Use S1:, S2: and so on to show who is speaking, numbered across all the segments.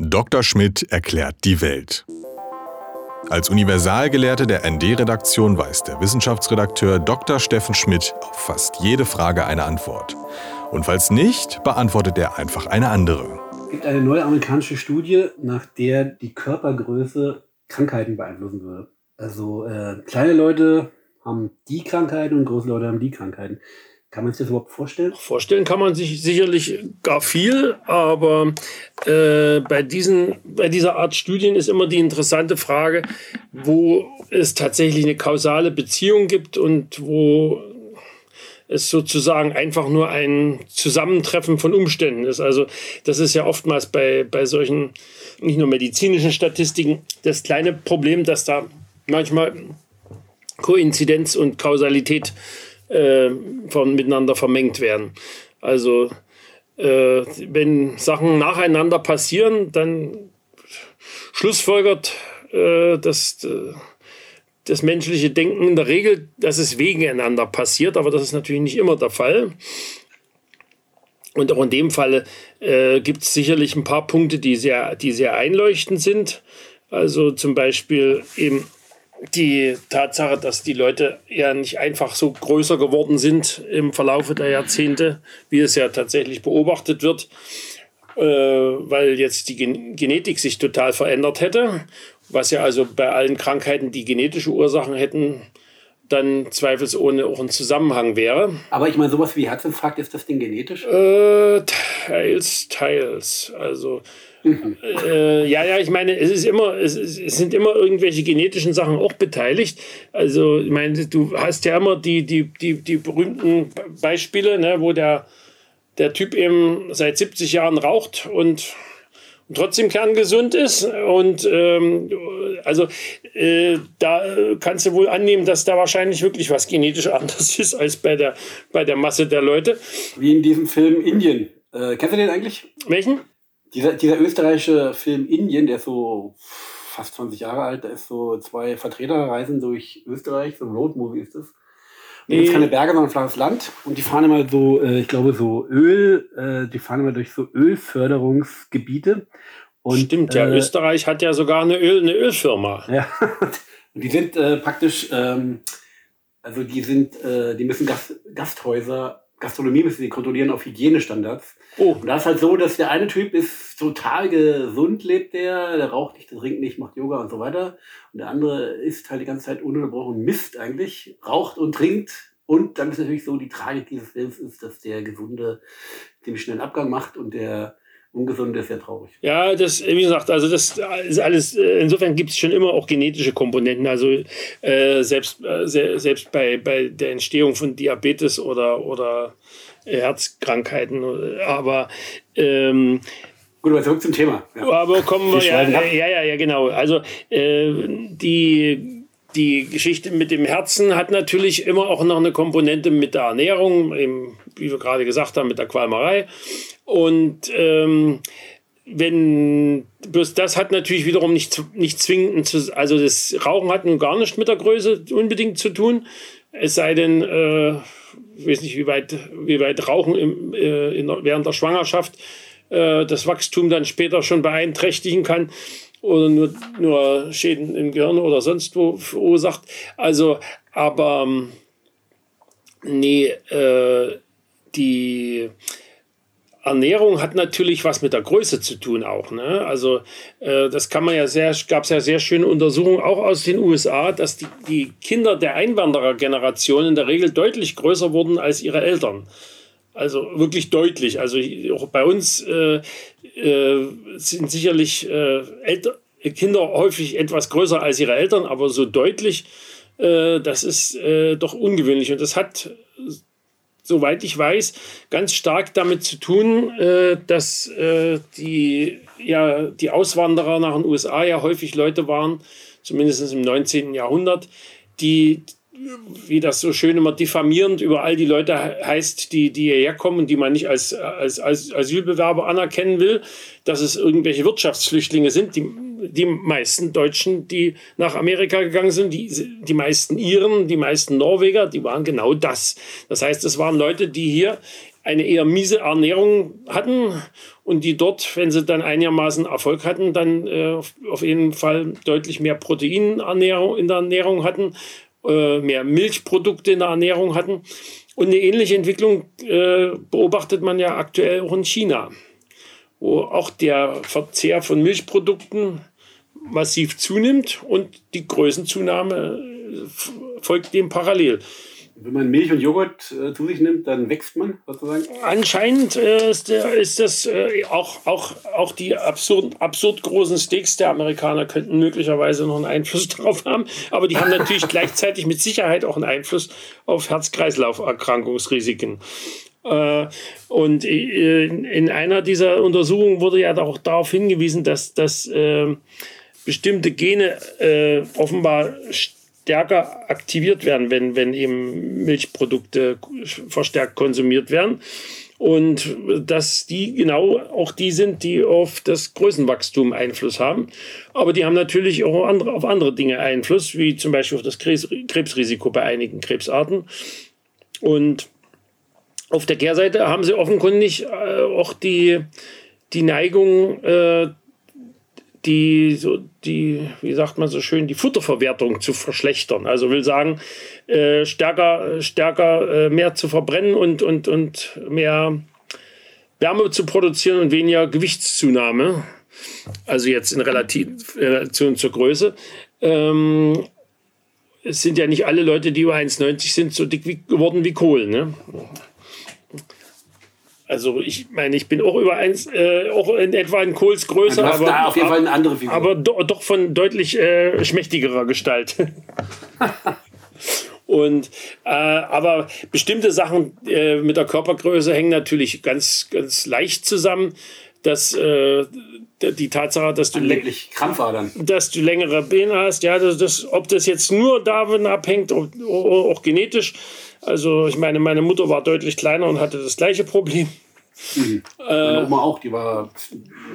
S1: Dr. Schmidt erklärt die Welt. Als Universalgelehrte der ND-Redaktion weiß der Wissenschaftsredakteur Dr. Steffen Schmidt auf fast jede Frage eine Antwort. Und falls nicht, beantwortet er einfach eine andere.
S2: Es gibt eine neue amerikanische Studie, nach der die Körpergröße Krankheiten beeinflussen würde. Also äh, kleine Leute haben die Krankheiten und große Leute haben die Krankheiten. Kann man sich das überhaupt vorstellen?
S3: Vorstellen kann man sich sicherlich gar viel, aber äh, bei, diesen, bei dieser Art Studien ist immer die interessante Frage, wo es tatsächlich eine kausale Beziehung gibt und wo es sozusagen einfach nur ein Zusammentreffen von Umständen ist. Also das ist ja oftmals bei, bei solchen nicht nur medizinischen Statistiken das kleine Problem, dass da manchmal Koinzidenz und Kausalität äh, von miteinander vermengt werden. Also äh, wenn Sachen nacheinander passieren, dann schlussfolgert äh, das, äh, das menschliche Denken in der Regel, dass es wegeneinander passiert, aber das ist natürlich nicht immer der Fall. Und auch in dem Fall äh, gibt es sicherlich ein paar Punkte, die sehr, die sehr einleuchtend sind. Also zum Beispiel eben die Tatsache, dass die Leute ja nicht einfach so größer geworden sind im Verlaufe der Jahrzehnte, wie es ja tatsächlich beobachtet wird, äh, weil jetzt die Gen Genetik sich total verändert hätte, was ja also bei allen Krankheiten, die genetische Ursachen hätten, dann zweifelsohne auch ein Zusammenhang wäre.
S2: Aber ich meine, sowas wie Herzinfarkt, ist das Ding genetisch?
S3: Äh, teils, teils. Also äh, ja, ja, ich meine, es ist immer, es, ist, es, sind immer irgendwelche genetischen Sachen auch beteiligt. Also, ich meine, du hast ja immer die, die, die, die berühmten Beispiele, ne, wo der, der Typ eben seit 70 Jahren raucht und, trotzdem kerngesund ist. Und ähm, also äh, da kannst du wohl annehmen, dass da wahrscheinlich wirklich was genetisch anders ist als bei der, bei der Masse der Leute.
S2: Wie in diesem Film Indien. Äh, kennst du den eigentlich?
S3: Welchen?
S2: Dieser, dieser österreichische Film Indien, der ist so fast 20 Jahre alt, da ist so zwei Vertreter reisen durch Österreich, so ein Roadmovie ist das. Und da gibt keine Berge, sondern ein flaches Land. Und die fahren immer so, äh, ich glaube, so Öl, äh, die fahren immer durch so Ölförderungsgebiete.
S3: Und, Stimmt, ja, äh, Österreich hat ja sogar eine, Öl, eine Ölfirma.
S2: Ja, und die sind äh, praktisch, ähm, also die sind, äh, die müssen Gast, Gasthäuser Gastronomie müssen sie kontrollieren auf Hygienestandards. Oh. Und da ist halt so, dass der eine Typ ist total gesund, lebt der, der raucht nicht, der trinkt nicht, macht Yoga und so weiter. Und der andere isst halt die ganze Zeit ununterbrochen Mist eigentlich, raucht und trinkt. Und dann ist natürlich so, die Tragik dieses Films ist, dass der Gesunde ziemlich schnell einen Abgang macht und der ungesund ist sehr traurig.
S3: Ja, das, wie gesagt, also das ist alles, äh, insofern gibt es schon immer auch genetische Komponenten. Also äh, selbst, äh, selbst bei, bei der Entstehung von Diabetes oder, oder Herzkrankheiten. Aber ähm,
S2: Gut, aber zurück zum Thema.
S3: Ja. Aber kommen wir, ja, ja, ja, ja, genau. Also äh, die die Geschichte mit dem Herzen hat natürlich immer auch noch eine Komponente mit der Ernährung, eben, wie wir gerade gesagt haben, mit der Qualmerei. Und ähm, wenn bloß das hat natürlich wiederum nicht, nicht zwingend, zu, also das Rauchen hat nun gar nicht mit der Größe unbedingt zu tun. Es sei denn, äh, ich weiß nicht, wie weit, wie weit Rauchen im, äh, in, während der Schwangerschaft äh, das Wachstum dann später schon beeinträchtigen kann oder nur, nur Schäden im Gehirn oder sonst wo verursacht. Also, aber ähm, nee, äh, die Ernährung hat natürlich was mit der Größe zu tun auch. Ne? Also äh, das kann man ja sehr, gab es ja sehr schöne Untersuchungen auch aus den USA, dass die, die Kinder der Einwanderergeneration in der Regel deutlich größer wurden als ihre Eltern. Also wirklich deutlich. Also auch bei uns äh, äh, sind sicherlich äh, Elter Kinder häufig etwas größer als ihre Eltern, aber so deutlich, äh, das ist äh, doch ungewöhnlich. Und das hat, soweit ich weiß, ganz stark damit zu tun, äh, dass die, ja, die Auswanderer nach den USA ja häufig Leute waren, zumindest im 19. Jahrhundert, die wie das so schön immer diffamierend über all die Leute heißt, die, die hierher kommen und die man nicht als, als, als Asylbewerber anerkennen will, dass es irgendwelche Wirtschaftsflüchtlinge sind. Die, die meisten Deutschen, die nach Amerika gegangen sind, die, die meisten Iren, die meisten Norweger, die waren genau das. Das heißt, es waren Leute, die hier eine eher miese Ernährung hatten und die dort, wenn sie dann einigermaßen Erfolg hatten, dann äh, auf jeden Fall deutlich mehr Protein in der Ernährung hatten, äh, mehr Milchprodukte in der Ernährung hatten. Und eine ähnliche Entwicklung äh, beobachtet man ja aktuell auch in China, wo auch der Verzehr von Milchprodukten massiv zunimmt und die Größenzunahme äh, folgt dem parallel.
S2: Wenn man Milch und Joghurt äh, zu sich nimmt, dann wächst man sozusagen?
S3: Anscheinend äh, ist, ist, das äh, auch, auch, auch die absurd, absurd großen Steaks der Amerikaner könnten möglicherweise noch einen Einfluss darauf haben. Aber die haben natürlich gleichzeitig mit Sicherheit auch einen Einfluss auf Herz-Kreislauf-Erkrankungsrisiken. Äh, und äh, in einer dieser Untersuchungen wurde ja auch darauf hingewiesen, dass, dass äh, bestimmte Gene offenbar stärker aktiviert werden, wenn, wenn eben Milchprodukte verstärkt konsumiert werden. Und dass die genau auch die sind, die auf das Größenwachstum Einfluss haben. Aber die haben natürlich auch andere, auf andere Dinge Einfluss, wie zum Beispiel auf das Krebsrisiko bei einigen Krebsarten. Und auf der Kehrseite haben sie offenkundig äh, auch die, die Neigung, äh, die, so, die, wie sagt man so schön, die Futterverwertung zu verschlechtern. Also will sagen, äh, stärker, stärker äh, mehr zu verbrennen und, und, und mehr Wärme zu produzieren und weniger Gewichtszunahme. Also jetzt in Relation zur Größe. Ähm, es sind ja nicht alle Leute, die über 1,90 sind, so dick wie, geworden wie Kohl. Ne? Also ich meine, ich bin auch über eins, äh, auch in etwa in Kohls Größe,
S2: aber, da auf jeden Fall eine andere Figur.
S3: aber do, doch von deutlich äh, schmächtigerer Gestalt. Und äh, aber bestimmte Sachen äh, mit der Körpergröße hängen natürlich ganz ganz leicht zusammen. Dass äh, die Tatsache, dass du, dass du längere Beine hast, ja, das, das, ob das jetzt nur davon abhängt, auch, auch genetisch, also ich meine, meine Mutter war deutlich kleiner und hatte das gleiche Problem.
S2: Mhm. Meine Oma auch, die war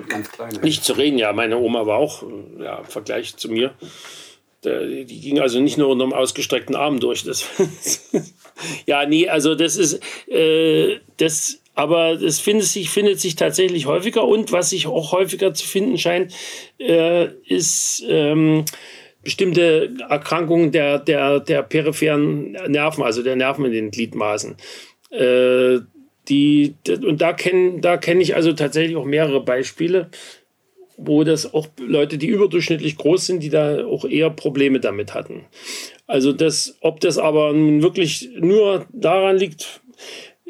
S2: ganz klein.
S3: Nicht zu reden, ja, meine Oma war auch, ja, im Vergleich zu mir. Die ging also nicht nur unter einem ausgestreckten Arm durch. Das ja, nee, also das ist, äh, das, aber das findet sich, findet sich tatsächlich häufiger und was sich auch häufiger zu finden scheint, äh, ist, ähm, bestimmte Erkrankungen der, der, der peripheren Nerven, also der Nerven in den Gliedmaßen. Äh, die, und da kenne da kenn ich also tatsächlich auch mehrere Beispiele, wo das auch Leute, die überdurchschnittlich groß sind, die da auch eher Probleme damit hatten. Also das, ob das aber nun wirklich nur daran liegt,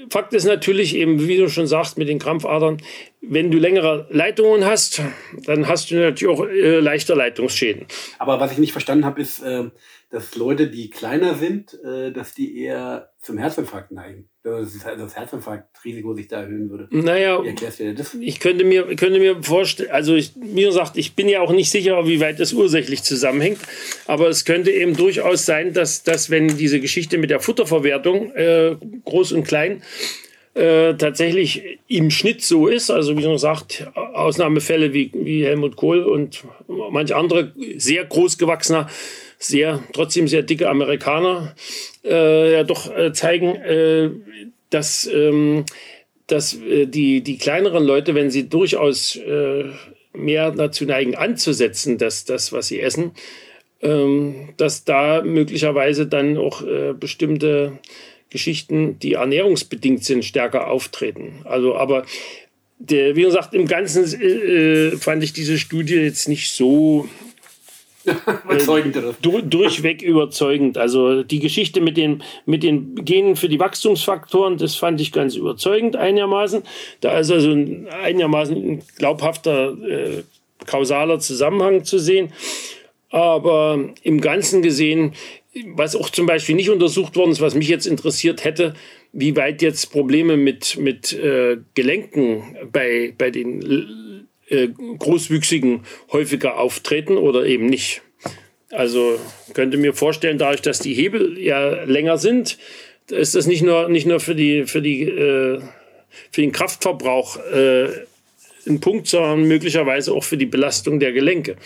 S3: Fakt ist natürlich eben, wie du schon sagst, mit den Krampfadern, wenn du längere Leitungen hast, dann hast du natürlich auch äh, leichter Leitungsschäden.
S2: Aber was ich nicht verstanden habe, ist, äh, dass Leute, die kleiner sind, äh, dass die eher zum Herzinfarkt neigen. Dass das Herzinfarktrisiko sich da erhöhen würde.
S3: Naja, wie erklärst du dir das? Ich könnte mir, könnte mir vorstellen, also ich, wie gesagt, ich bin ja auch nicht sicher, wie weit das ursächlich zusammenhängt, aber es könnte eben durchaus sein, dass, dass wenn diese Geschichte mit der Futterverwertung, äh, groß und klein, äh, tatsächlich im Schnitt so ist. Also wie man sagt, Ausnahmefälle wie, wie Helmut Kohl und manche andere sehr großgewachsener, sehr trotzdem sehr dicke Amerikaner äh, ja doch äh, zeigen, äh, dass, ähm, dass äh, die, die kleineren Leute, wenn sie durchaus mehr dazu neigen anzusetzen, dass das, was sie essen, ähm, dass da möglicherweise dann auch bestimmte Geschichten, die ernährungsbedingt sind, stärker auftreten. Also, aber der, wie gesagt, im Ganzen äh, fand ich diese Studie jetzt nicht so überzeugend, äh, durchweg überzeugend. Also die Geschichte mit den, mit den Genen für die Wachstumsfaktoren, das fand ich ganz überzeugend einigermaßen. Da ist also ein einigermaßen ein glaubhafter äh, kausaler Zusammenhang zu sehen. Aber im Ganzen gesehen was auch zum Beispiel nicht untersucht worden ist, was mich jetzt interessiert hätte, wie weit jetzt Probleme mit, mit äh, Gelenken bei, bei den äh, Großwüchsigen häufiger auftreten oder eben nicht. Also könnte mir vorstellen, dadurch, dass die Hebel ja länger sind, ist das nicht nur, nicht nur für, die, für, die, äh, für den Kraftverbrauch äh, ein Punkt, sondern möglicherweise auch für die Belastung der Gelenke.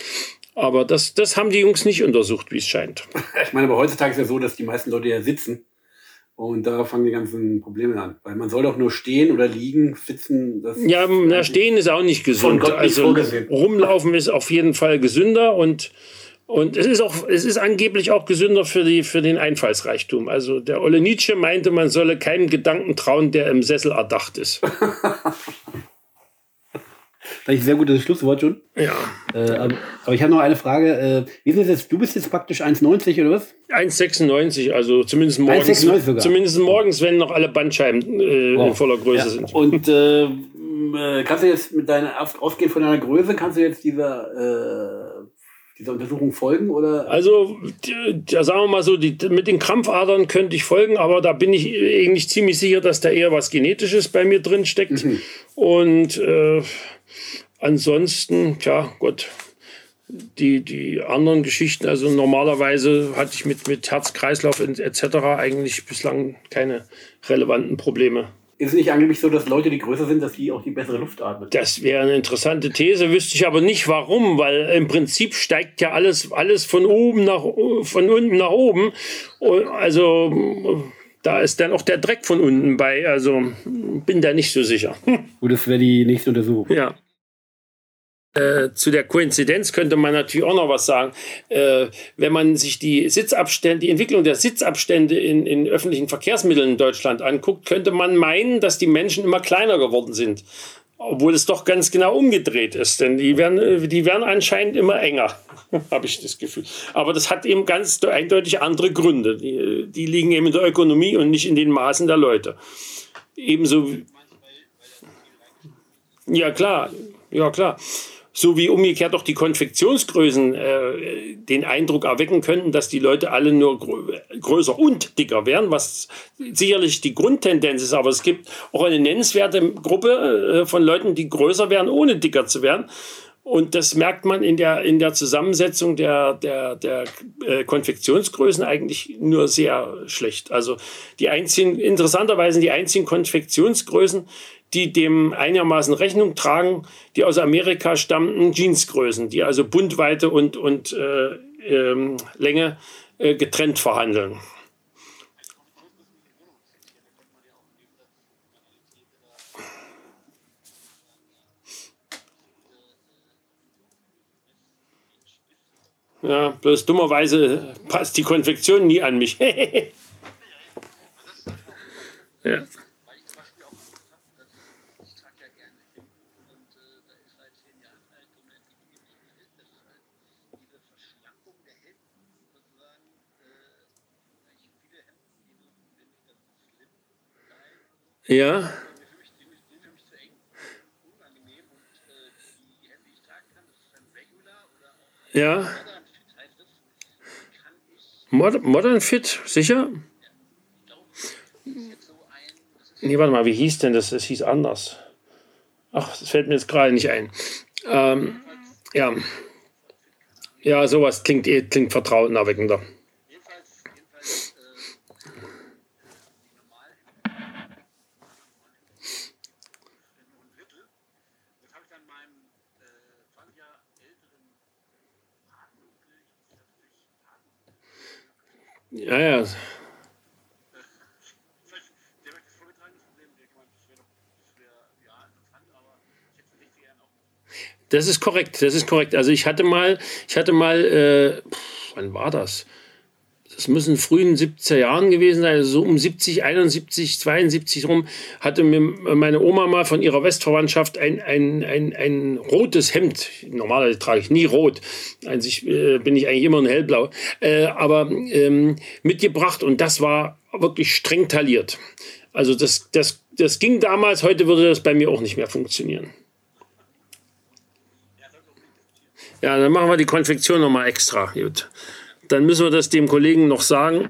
S3: Aber das, das haben die Jungs nicht untersucht, wie es scheint.
S2: Ich meine, aber heutzutage ist ja so, dass die meisten Leute ja sitzen. Und da fangen die ganzen Probleme an. Weil man soll doch nur stehen oder liegen, sitzen.
S3: ja, na, stehen ist auch nicht gesund. Also rumlaufen ist auf jeden Fall gesünder und, und es ist auch, es ist angeblich auch gesünder für, die, für den Einfallsreichtum. Also der Olle Nietzsche meinte, man solle keinem Gedanken trauen, der im Sessel erdacht ist.
S2: Vielleicht ein sehr gutes Schlusswort schon.
S3: Ja.
S2: Äh, aber, aber, ich habe noch eine Frage. Äh, wie ist es jetzt? Du bist jetzt praktisch 1,90 oder was?
S3: 1,96, also zumindest morgens. Zumindest morgens, wenn noch alle Bandscheiben äh, wow. in voller Größe ja. sind.
S2: Und äh, äh, kannst du jetzt mit deiner, ausgehend von deiner Größe, kannst du jetzt dieser, äh, dieser Untersuchung folgen? Oder?
S3: Also, ja, sagen wir mal so, die, mit den Krampfadern könnte ich folgen, aber da bin ich eigentlich ziemlich sicher, dass da eher was Genetisches bei mir drin steckt. Mhm. Und äh, ansonsten, tja, Gott, die, die anderen Geschichten, also normalerweise hatte ich mit, mit Herz-Kreislauf etc. eigentlich bislang keine relevanten Probleme.
S2: Ist es nicht angeblich so, dass Leute, die größer sind, dass die auch die bessere Luft atmen?
S3: Das wäre eine interessante These, wüsste ich aber nicht warum, weil im Prinzip steigt ja alles, alles von oben nach, von unten nach oben. Also, da ist dann auch der Dreck von unten bei. Also, bin da nicht so sicher.
S2: Gut, das wäre die nächste Untersuchung.
S3: Ja. Äh, zu der Koinzidenz könnte man natürlich auch noch was sagen. Äh, wenn man sich die Sitzabstände, die Entwicklung der Sitzabstände in, in öffentlichen Verkehrsmitteln in Deutschland anguckt, könnte man meinen, dass die Menschen immer kleiner geworden sind. Obwohl es doch ganz genau umgedreht ist, denn die werden, äh, die werden anscheinend immer enger, habe ich das Gefühl. Aber das hat eben ganz eindeutig andere Gründe. Die, die liegen eben in der Ökonomie und nicht in den Maßen der Leute. Ebenso. Ja, klar. Ja, klar so wie umgekehrt auch die Konfektionsgrößen äh, den Eindruck erwecken könnten, dass die Leute alle nur grö größer und dicker werden, was sicherlich die Grundtendenz ist. Aber es gibt auch eine nennenswerte Gruppe äh, von Leuten, die größer werden, ohne dicker zu werden. Und das merkt man in der, in der Zusammensetzung der, der, der äh, Konfektionsgrößen eigentlich nur sehr schlecht. Also die einzigen, interessanterweise die einzigen Konfektionsgrößen, die dem einigermaßen Rechnung tragen, die aus Amerika stammten, Jeansgrößen, die also Bundweite und, und äh, ähm, Länge äh, getrennt verhandeln. Ja, bloß dummerweise passt die Konfektion nie an mich. ja. Ja. Ja. Modern Fit, sicher? Nee, warte mal, wie hieß denn das? Das hieß anders. Ach, das fällt mir jetzt gerade nicht ein. Ähm, ja. Ja, sowas klingt, klingt vertrauenerweckender. Ja, ja. Das ist korrekt, das ist korrekt. Also ich hatte mal, ich hatte mal, äh, wann war das? Das müssen frühen 70er Jahren gewesen sein, also so um 70, 71, 72 rum, hatte mir meine Oma mal von ihrer Westverwandtschaft ein, ein, ein, ein rotes Hemd, normalerweise trage ich nie rot, eigentlich äh, bin ich eigentlich immer ein hellblau, äh, aber ähm, mitgebracht und das war wirklich streng tailliert. Also das, das, das ging damals, heute würde das bei mir auch nicht mehr funktionieren. Ja, dann machen wir die Konfektion nochmal extra. Gut dann müssen wir das dem Kollegen noch sagen.